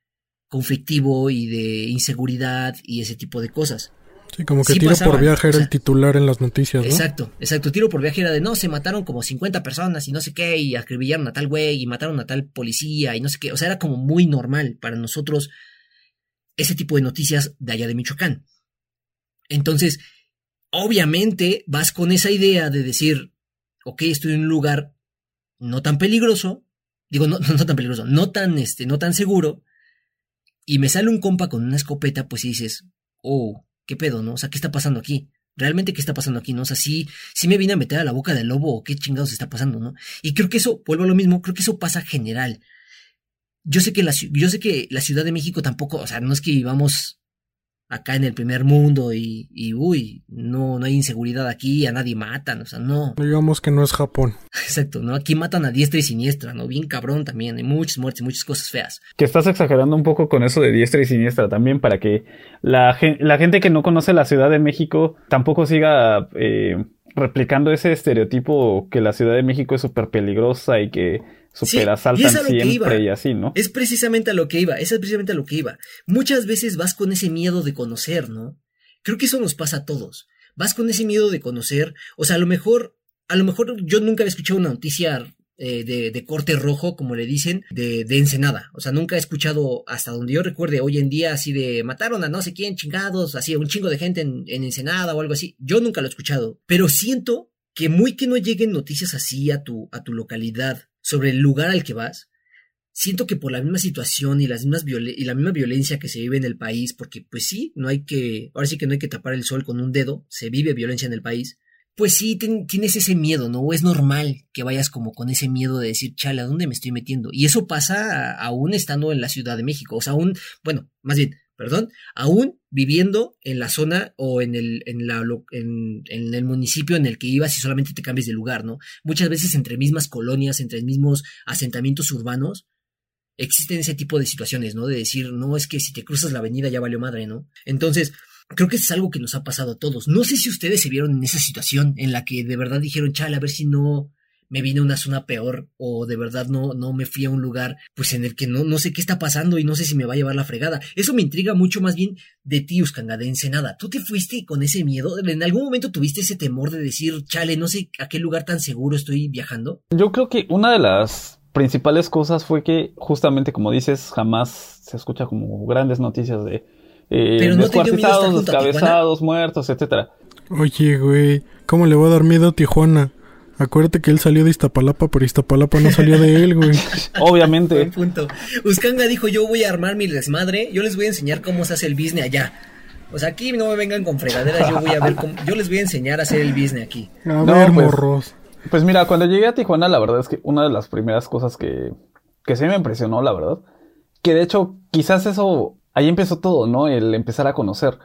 conflictivo y de inseguridad y ese tipo de cosas. Sí, como que tiro por viaje era el titular en las noticias, ¿no? Exacto, exacto. Tiro por viaje era de no, se mataron como 50 personas y no sé qué, y acribillaron a tal güey, y mataron a tal policía, y no sé qué. O sea, era como muy normal para nosotros ese tipo de noticias de allá de Michoacán. Entonces, obviamente vas con esa idea de decir, ok, estoy en un lugar no tan peligroso, digo, no, no, tan peligroso, no tan, este, no tan seguro, y me sale un compa con una escopeta, pues y dices, oh, ¿qué pedo, no? O sea, ¿qué está pasando aquí? ¿Realmente qué está pasando aquí, no? O sea, sí, me vine a meter a la boca del lobo o qué chingados está pasando, ¿no? Y creo que eso, vuelvo a lo mismo, creo que eso pasa general. Yo sé que la, yo sé que la Ciudad de México tampoco, o sea, no es que vivamos acá en el primer mundo y, y, uy, no, no hay inseguridad aquí, a nadie matan, o sea, no. Digamos que no es Japón. <laughs> Exacto, ¿no? Aquí matan a diestra y siniestra, ¿no? Bien cabrón también, hay muchas muertes, muchas cosas feas. Que estás exagerando un poco con eso de diestra y siniestra también para que la, la gente que no conoce la Ciudad de México tampoco siga eh, replicando ese estereotipo que la Ciudad de México es súper peligrosa y que super asaltan siempre y así, ¿no? Es precisamente a lo que iba, es precisamente a lo que iba. Muchas veces vas con ese miedo de conocer, ¿no? Creo que eso nos pasa a todos. Vas con ese miedo de conocer, o sea, a lo mejor, a lo mejor yo nunca había escuchado una noticia eh, de, de, corte rojo, como le dicen, de, de, Ensenada. O sea, nunca he escuchado, hasta donde yo recuerde, hoy en día, así de mataron a no sé quién, chingados, así, un chingo de gente en, en Ensenada o algo así. Yo nunca lo he escuchado. Pero siento que muy que no lleguen noticias así a tu, a tu localidad sobre el lugar al que vas, siento que por la misma situación y, las mismas y la misma violencia que se vive en el país, porque pues sí, no hay que, ahora sí que no hay que tapar el sol con un dedo, se vive violencia en el país, pues sí, tienes ese miedo, ¿no? Es normal que vayas como con ese miedo de decir, chale, ¿a dónde me estoy metiendo? Y eso pasa aún estando en la Ciudad de México, o sea, aún, bueno, más bien, perdón, aún viviendo en la zona o en el, en, la, en, el municipio en el que ibas y solamente te cambies de lugar, ¿no? Muchas veces entre mismas colonias, entre mismos asentamientos urbanos, existen ese tipo de situaciones, ¿no? De decir, no es que si te cruzas la avenida ya valió madre, ¿no? Entonces, creo que es algo que nos ha pasado a todos. No sé si ustedes se vieron en esa situación en la que de verdad dijeron, chale, a ver si no me vine a una zona peor o de verdad no, no me fui a un lugar pues en el que no, no sé qué está pasando y no sé si me va a llevar la fregada. Eso me intriga mucho más bien de ti, Uskanga, de Ensenada. ¿Tú te fuiste con ese miedo? ¿En algún momento tuviste ese temor de decir, chale, no sé a qué lugar tan seguro estoy viajando? Yo creo que una de las principales cosas fue que justamente como dices, jamás se escucha como grandes noticias de eh, Pero no descuartizados, descabezados, muertos, etcétera. Oye, güey, ¿cómo le va a dar miedo a Tijuana? Acuérdate que él salió de Iztapalapa, pero Iztapalapa no salió de él, güey. <laughs> Obviamente. Buen punto. Uskanga dijo, yo voy a armar mi desmadre, yo les voy a enseñar cómo se hace el business allá. O sea, aquí no me vengan con fregaderas, yo voy a ver cómo, yo les voy a enseñar a hacer el business aquí. A ver, pues, morros. Pues mira, cuando llegué a Tijuana, la verdad es que una de las primeras cosas que, que sí me impresionó, la verdad, que de hecho quizás eso, ahí empezó todo, ¿no? El empezar a conocer.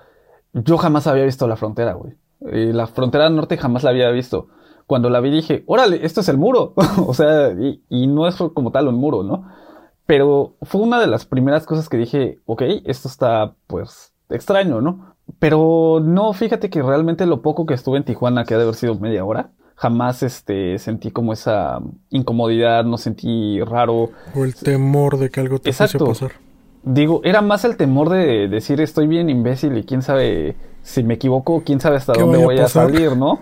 Yo jamás había visto la frontera, güey. Y la frontera norte jamás la había visto cuando la vi dije, órale, esto es el muro. <laughs> o sea, y, no es como tal un muro, ¿no? Pero fue una de las primeras cosas que dije, ok, esto está pues extraño, ¿no? Pero no, fíjate que realmente lo poco que estuve en Tijuana, que ha de haber sido media hora, jamás este, sentí como esa incomodidad, no sentí raro. O el temor de que algo te a pasar. Digo, era más el temor de decir estoy bien imbécil y quién sabe si me equivoco, quién sabe hasta dónde voy a, salir, ¿no?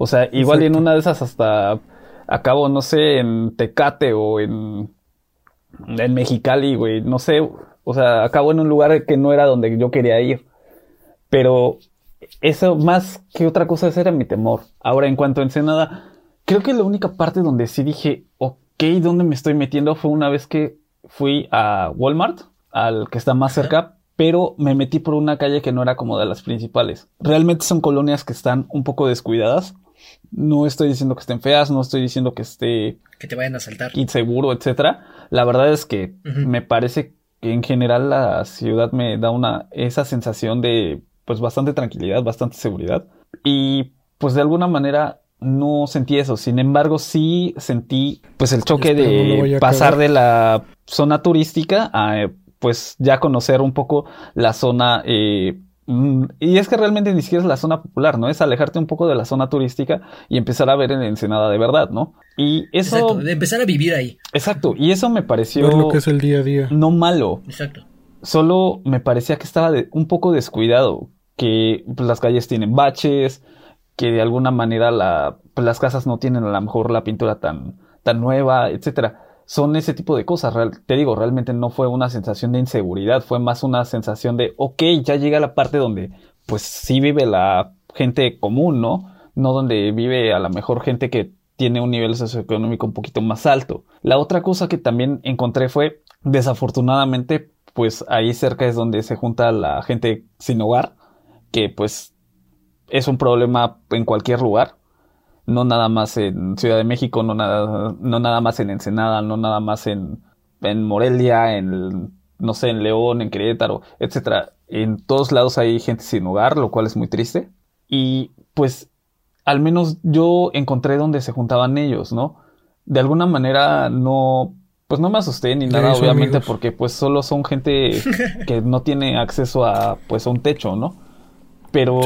O sea, igual en una de esas hasta acabo, no sé, en Tecate o en, en Mexicali, güey, no sé. O sea, acabo en un lugar que no era donde yo quería ir. Pero eso más que otra cosa, ese era mi temor. Ahora, en cuanto a Ensenada, creo que la única parte donde sí dije, ok, ¿dónde me estoy metiendo? Fue una vez que fui a Walmart, al que está más cerca, pero me metí por una calle que no era como de las principales. Realmente son colonias que están un poco descuidadas no estoy diciendo que estén feas, no estoy diciendo que esté... Que te vayan a saltar. Inseguro, etcétera. La verdad es que me parece que en general la ciudad me da una... esa sensación de pues bastante tranquilidad, bastante seguridad. Y pues de alguna manera no sentí eso. Sin embargo, sí sentí pues el choque de pasar de la zona turística a pues ya conocer un poco la zona eh, y es que realmente ni siquiera es la zona popular, ¿no? Es alejarte un poco de la zona turística y empezar a ver en Ensenada de verdad, ¿no? Y eso... Exacto, de empezar a vivir ahí. Exacto, y eso me pareció... Ver lo que es el día a día. No malo. Exacto. Solo me parecía que estaba un poco descuidado, que pues, las calles tienen baches, que de alguna manera la, pues, las casas no tienen a lo mejor la pintura tan, tan nueva, etcétera son ese tipo de cosas. te digo, realmente no fue una sensación de inseguridad, fue más una sensación de, ok, ya llega la parte donde pues sí vive la gente común, ¿no? No donde vive a la mejor gente que tiene un nivel socioeconómico un poquito más alto. La otra cosa que también encontré fue, desafortunadamente, pues ahí cerca es donde se junta la gente sin hogar, que pues es un problema en cualquier lugar no nada más en Ciudad de México, no nada, no nada más en Ensenada, no nada más en, en Morelia, en, no sé, en León, en Querétaro, etcétera. En todos lados hay gente sin hogar, lo cual es muy triste. Y pues, al menos yo encontré donde se juntaban ellos, ¿no? De alguna manera no, pues no me asusté ni nada, obviamente, porque pues solo son gente <laughs> que no tiene acceso a, pues, a un techo, ¿no? Pero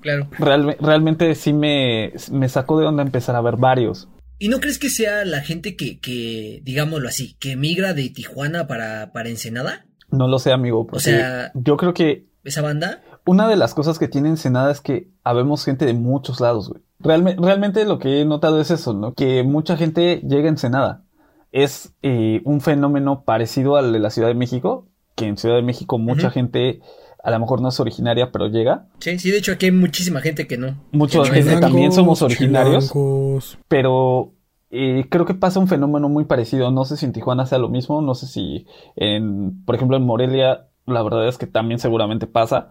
Claro. realmente sí me, me sacó de onda empezar a ver varios. ¿Y no crees que sea la gente que, que digámoslo así, que migra de Tijuana para, para Ensenada? No lo sé, amigo. O sea, yo creo que. ¿Esa banda? Una de las cosas que tiene Ensenada es que habemos gente de muchos lados, güey. realmente lo que he notado es eso, ¿no? Que mucha gente llega a Ensenada. Es eh, un fenómeno parecido al de la Ciudad de México, que en Ciudad de México mucha gente a lo mejor no es originaria, pero llega. Sí, sí, de hecho aquí hay muchísima gente que no. Mucha gente también somos originarios. Pero eh, creo que pasa un fenómeno muy parecido. No sé si en Tijuana sea lo mismo, no sé si en, por ejemplo, en Morelia, la verdad es que también seguramente pasa.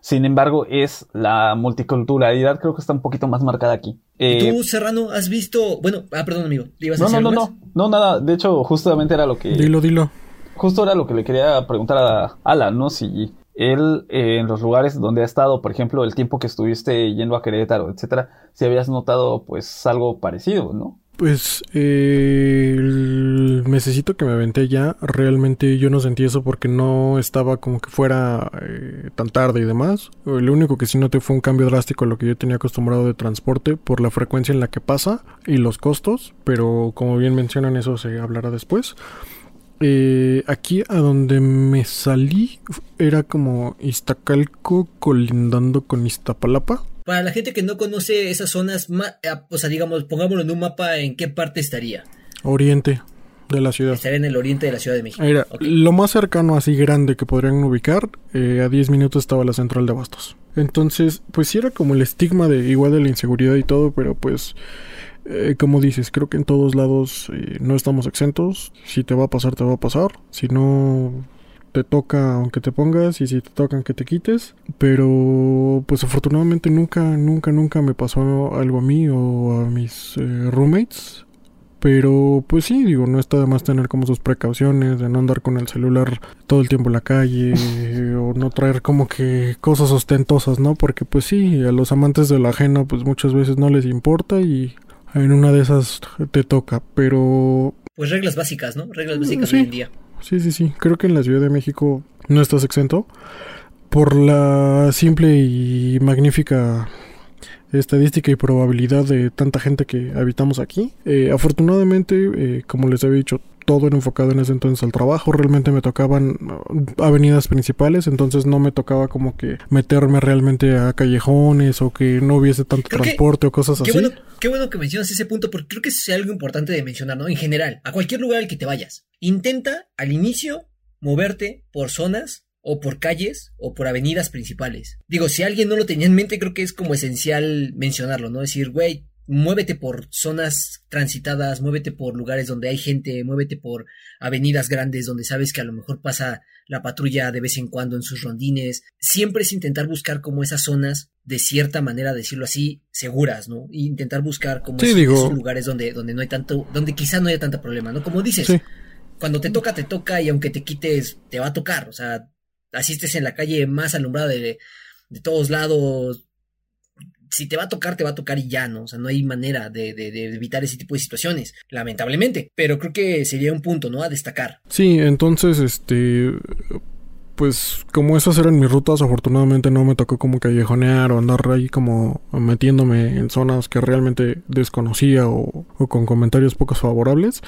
Sin embargo, es la multiculturalidad, creo que está un poquito más marcada aquí. Eh, ¿Tú, Serrano, has visto? Bueno, ah, perdón, amigo. no, no, no, no, no, nada. De hecho, justamente era lo que. Dilo, dilo. Justo era lo que le quería preguntar a Alan, ¿no? Si él eh, en los lugares donde ha estado, por ejemplo, el tiempo que estuviste yendo a Querétaro, etcétera, si habías notado pues algo parecido, ¿no? Pues eh, el mesecito que me aventé ya, realmente yo no sentí eso porque no estaba como que fuera eh, tan tarde y demás. Lo único que sí noté fue un cambio drástico a lo que yo tenía acostumbrado de transporte por la frecuencia en la que pasa y los costos, pero como bien mencionan eso se hablará después. Eh, aquí a donde me salí era como Iztacalco colindando con Iztapalapa. Para la gente que no conoce esas zonas, eh, o sea, digamos, pongámoslo en un mapa, ¿en qué parte estaría? Oriente de la ciudad. Estaría en el oriente de la Ciudad de México. Era lo más cercano así grande que podrían ubicar, eh, a 10 minutos estaba la central de Bastos. Entonces, pues sí era como el estigma de igual de la inseguridad y todo, pero pues eh, como dices, creo que en todos lados eh, no estamos exentos. Si te va a pasar, te va a pasar. Si no, te toca aunque te pongas y si te tocan que te quites. Pero pues afortunadamente nunca, nunca, nunca me pasó algo a mí o a mis eh, roommates. Pero pues sí, digo, no está de más tener como sus precauciones de no andar con el celular todo el tiempo en la calle <laughs> o no traer como que cosas ostentosas, ¿no? Porque pues sí, a los amantes de la ajena pues muchas veces no les importa y en una de esas te toca, pero... Pues reglas básicas, ¿no? Reglas básicas hoy en día. Sí, sí, sí. Creo que en la Ciudad de México no estás exento por la simple y magnífica estadística y probabilidad de tanta gente que habitamos aquí. Eh, afortunadamente, eh, como les había dicho, todo era enfocado en ese entonces al trabajo. Realmente me tocaban uh, avenidas principales, entonces no me tocaba como que meterme realmente a callejones o que no hubiese tanto transporte o cosas qué así. Bueno, qué bueno que mencionas ese punto, porque creo que es algo importante de mencionar, ¿no? En general, a cualquier lugar al que te vayas, intenta al inicio moverte por zonas o por calles o por avenidas principales. Digo, si alguien no lo tenía en mente, creo que es como esencial mencionarlo, ¿no? Decir, güey, muévete por zonas transitadas, muévete por lugares donde hay gente, muévete por avenidas grandes donde sabes que a lo mejor pasa la patrulla de vez en cuando en sus rondines. Siempre es intentar buscar como esas zonas, de cierta manera decirlo así, seguras, ¿no? E intentar buscar como esos, lugares donde, donde no hay tanto, donde quizá no haya tanto problema, ¿no? Como dices, cuando te toca, te toca y aunque te quites, te va a tocar. O sea, asistes en la calle más alumbrada de, de todos lados, si te va a tocar, te va a tocar y ya, ¿no? O sea, no hay manera de, evitar ese tipo de situaciones, lamentablemente. Pero creo que sería un punto, ¿no? A destacar. Sí, entonces, este. Pues como esas eran mis rutas, afortunadamente no me tocó como callejonear o andar ahí como metiéndome en zonas que realmente desconocía o, con comentarios poco favorables.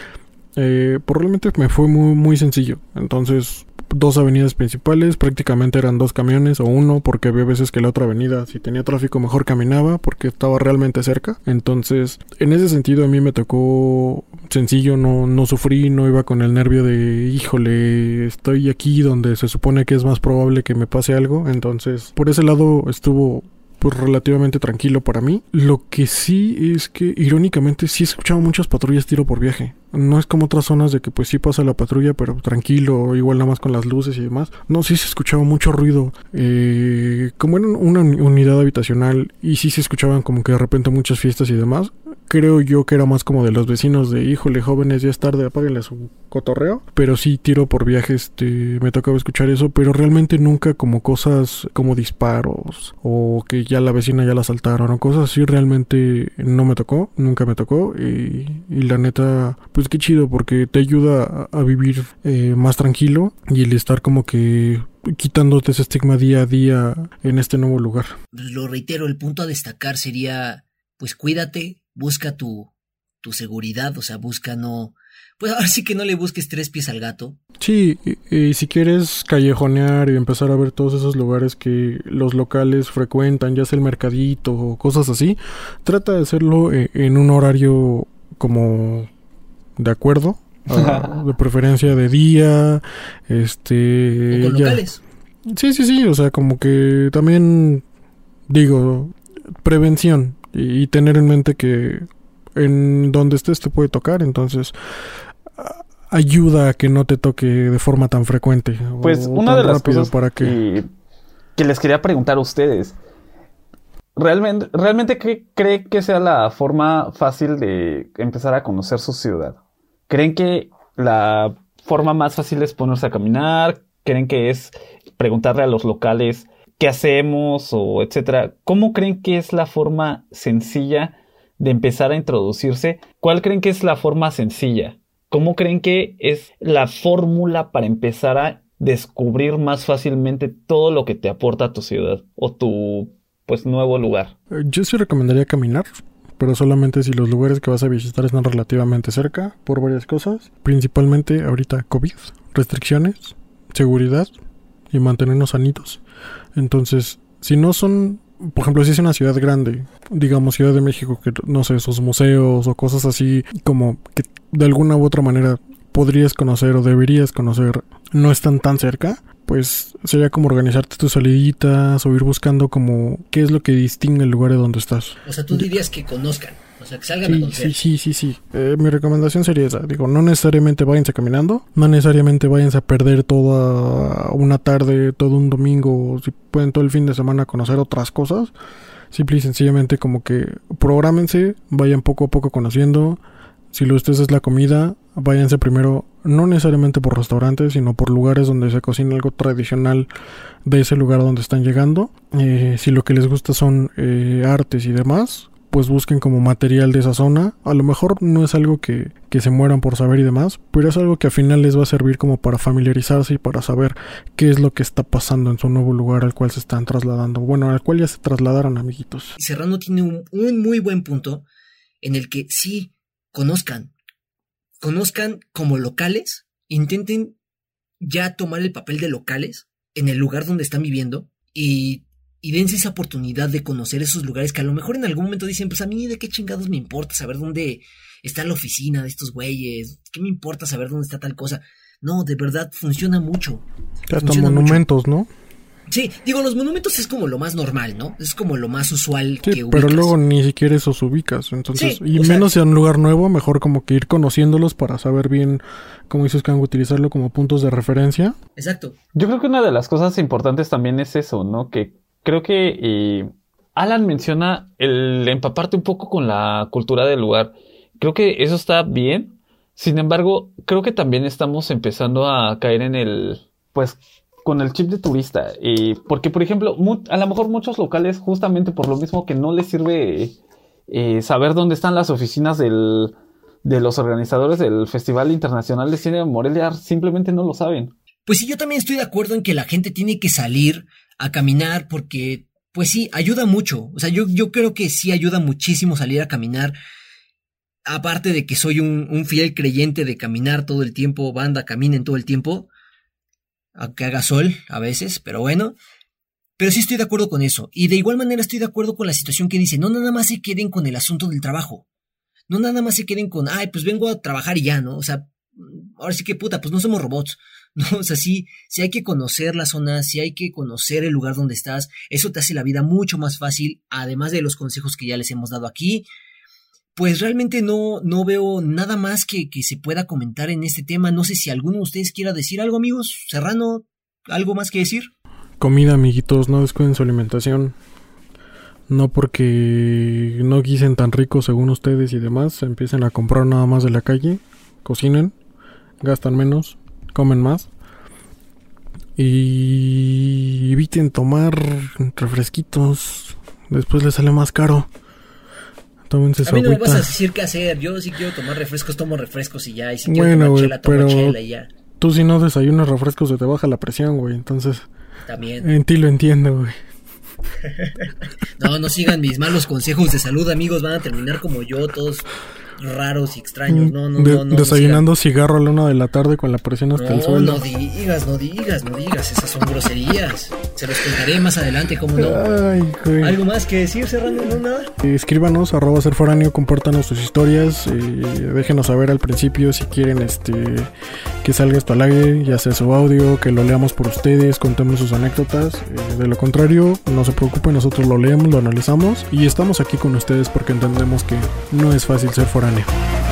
Eh, probablemente me fue muy, muy sencillo. Entonces, dos avenidas principales, prácticamente eran dos camiones o uno, porque había veces que la otra avenida, si tenía tráfico, mejor caminaba porque estaba realmente cerca. Entonces, en ese sentido, a mí me tocó sencillo, no, no sufrí, no iba con el nervio de, híjole, estoy aquí donde se supone que es más probable que me pase algo. Entonces, por ese lado estuvo pues relativamente tranquilo para mí. Lo que sí es que irónicamente sí he escuchado muchas patrullas tiro por viaje. No es como otras zonas de que pues sí pasa la patrulla, pero tranquilo, igual nada más con las luces y demás. No, sí se escuchaba mucho ruido. Eh, como en una unidad habitacional y sí se escuchaban como que de repente muchas fiestas y demás. Creo yo que era más como de los vecinos de híjole jóvenes, ya es tarde, apáguenle su cotorreo. Pero sí tiro por viaje, este, me tocaba escuchar eso, pero realmente nunca como cosas como disparos o que ya la vecina ya la saltaron o cosas así realmente no me tocó, nunca me tocó y, la neta pues qué chido porque te ayuda a, vivir eh, más tranquilo y el estar como que quitándote ese estigma día a día en este nuevo lugar. Lo reitero, el punto a destacar sería, pues cuídate, busca tu, tu seguridad, o sea, busca no... Pues <laughs> ahora sí que no le busques tres pies al gato. Sí, y, si quieres callejonear y empezar a ver todos esos lugares que los locales frecuentan, ya sea el mercadito o cosas así, trata de hacerlo eh, en un horario como de acuerdo. <laughs> Ah, de preferencia de día, este... con locales. Sí, sí, sí, o sea, como que también digo, prevención y, tener en mente que en donde estés te puede tocar, entonces ayuda a que no te toque de forma tan frecuente. Pues una de las cosas para que... que les quería preguntar a ustedes. ¿Realmente, ¿Realmente qué cree que sea la forma fácil de empezar a conocer su ciudad? ¿Creen que la forma más fácil es ponerse a caminar? ¿Creen que es preguntarle a los locales qué hacemos o etcétera. ¿Cómo creen que es la forma sencilla de empezar a introducirse? ¿Cuál creen que es la forma sencilla? ¿Cómo creen que es la fórmula para empezar a descubrir más fácilmente todo lo que te aporta tu ciudad o tu pues nuevo lugar? Eh, Yo sí recomendaría caminar, pero solamente si los lugares que vas a visitar están relativamente cerca, por varias cosas. Principalmente ahorita COVID, restricciones, seguridad y mantenernos sanitos. Entonces, si no son, por ejemplo, si es una ciudad grande, digamos Ciudad de México, que no sé, sus museos o cosas así, como que de alguna u otra manera podrías conocer o deberías conocer, no están tan cerca, pues sería como organizarte tus saliditas o ir buscando como qué es lo que distingue el lugar de donde estás. O sea, tú dirías que conozcan, sea, que salgan a Sí, conocer. sí, sí, sí, sí. Eh, mi recomendación sería esa. Digo, no necesariamente váyanse caminando, no necesariamente váyanse a perder toda una tarde, todo un domingo, si pueden todo el fin de semana conocer otras cosas. Simple y sencillamente como que prográmense, vayan poco a poco conociendo. Si lo de ustedes es la comida, váyanse primero, no necesariamente por restaurantes, sino por lugares donde se cocina algo tradicional de ese lugar donde están llegando. Eh, si lo que les gusta son eh, artes y demás, pues busquen como material de esa zona. A lo mejor no es algo que, que se mueran por saber y demás, pero es algo que al final les va a servir como para familiarizarse y para saber qué es lo que está pasando en su nuevo lugar al cual se están trasladando. Bueno, al cual ya se trasladaron, amiguitos. Serrano tiene un, un muy buen punto en el que sí conozcan, conozcan como locales, intenten ya tomar el papel de locales en el lugar donde están viviendo y, y dense esa oportunidad de conocer esos lugares que a lo mejor en algún momento dicen, pues a mí de qué chingados me importa saber dónde está la oficina de estos güeyes, qué me importa saber dónde está tal cosa. No, de verdad funciona mucho. Hasta Funciona mucho. monumentos, ¿no? Sí, digo, los monumentos es como lo más normal, ¿no? Es como lo más usual Sí, que pero ubicas. luego ni siquiera esos ubicas. Entonces, Sí, y sea- menos si en un lugar nuevo, mejor como que ir conociéndolos para saber bien, como dices, que van a utilizarlo como puntos de referencia. Exacto. Yo creo que una de las cosas importantes también es eso, ¿no? Que creo que eh, Alan menciona el empaparte un poco con la cultura del lugar. Creo que eso está bien. Sin embargo, creo que también estamos empezando a caer en el, pues, con el chip de turista. Y porque, por ejemplo, a lo mejor muchos locales, justamente por lo mismo que no les sirve eh, saber dónde están las oficinas del, de los organizadores del Festival Internacional de Cine de Morelia, simplemente no lo saben. Pues sí, yo también estoy de acuerdo en que la gente tiene que salir a caminar porque, pues sí, ayuda mucho. O sea, yo, yo creo que sí ayuda muchísimo salir a caminar. Aparte de que soy un, un fiel creyente de caminar todo el tiempo, banda, caminen todo el tiempo. Aunque haga sol a veces, pero bueno. Pero sí estoy de acuerdo con eso. Y de igual manera estoy de acuerdo con la situación que dice, no nada más se queden con el asunto del trabajo. No nada más se queden con, ay, pues vengo a trabajar y ya, ¿no? O sea, ahora sí que puta, pues no somos robots. ¿No? <laughs> O sea, sí, sí hay que conocer la zona, sí hay que conocer el lugar donde estás. Eso te hace la vida mucho más fácil, además de los consejos que ya les hemos dado aquí. Pues realmente no, no veo nada más que, que se pueda comentar en este tema. No sé si alguno de ustedes quiera decir algo, amigos. Serrano, ¿algo más que decir? Comida, amiguitos, no descuiden su alimentación. No porque no guisen tan ricos según ustedes y demás, empiecen a comprar nada más de la calle, cocinen, gastan menos, comen más. Y eviten tomar refresquitos, después les sale más caro. Tómense A su mí no me vas a decir qué hacer. Yo si quiero tomar refrescos, tomo refrescos y ya. Y si quiero Bueno, tomar güey, chela, tomo pero- chela y ya. Tú si no desayunas refrescos se te baja la presión, güey. Entonces, También. en ti lo entiendo, güey. <laughs> No, no sigan mis malos consejos de salud, amigos. Van a terminar como yo, todos raros y extraños. No, no, De- no, no. no desayunando cigarro a la una de la tarde con la presión hasta el suelo. no digas, no digas, no digas, esas son groserías. Se los contaré más adelante, ¿cómo no? Ay, güey. ¿Algo más que decir, Serrano? ¿No, nada? Eh, Escríbanos, arroba ser foráneo, compártanos sus historias, eh, déjenos saber al principio si quieren este que salga esto al aire, ya sea su audio, que lo leamos por ustedes, contemos sus anécdotas. Eh, de lo contrario, no se preocupen, nosotros lo leemos, lo analizamos y estamos aquí con ustedes porque entendemos que no es fácil ser foráneo. 没有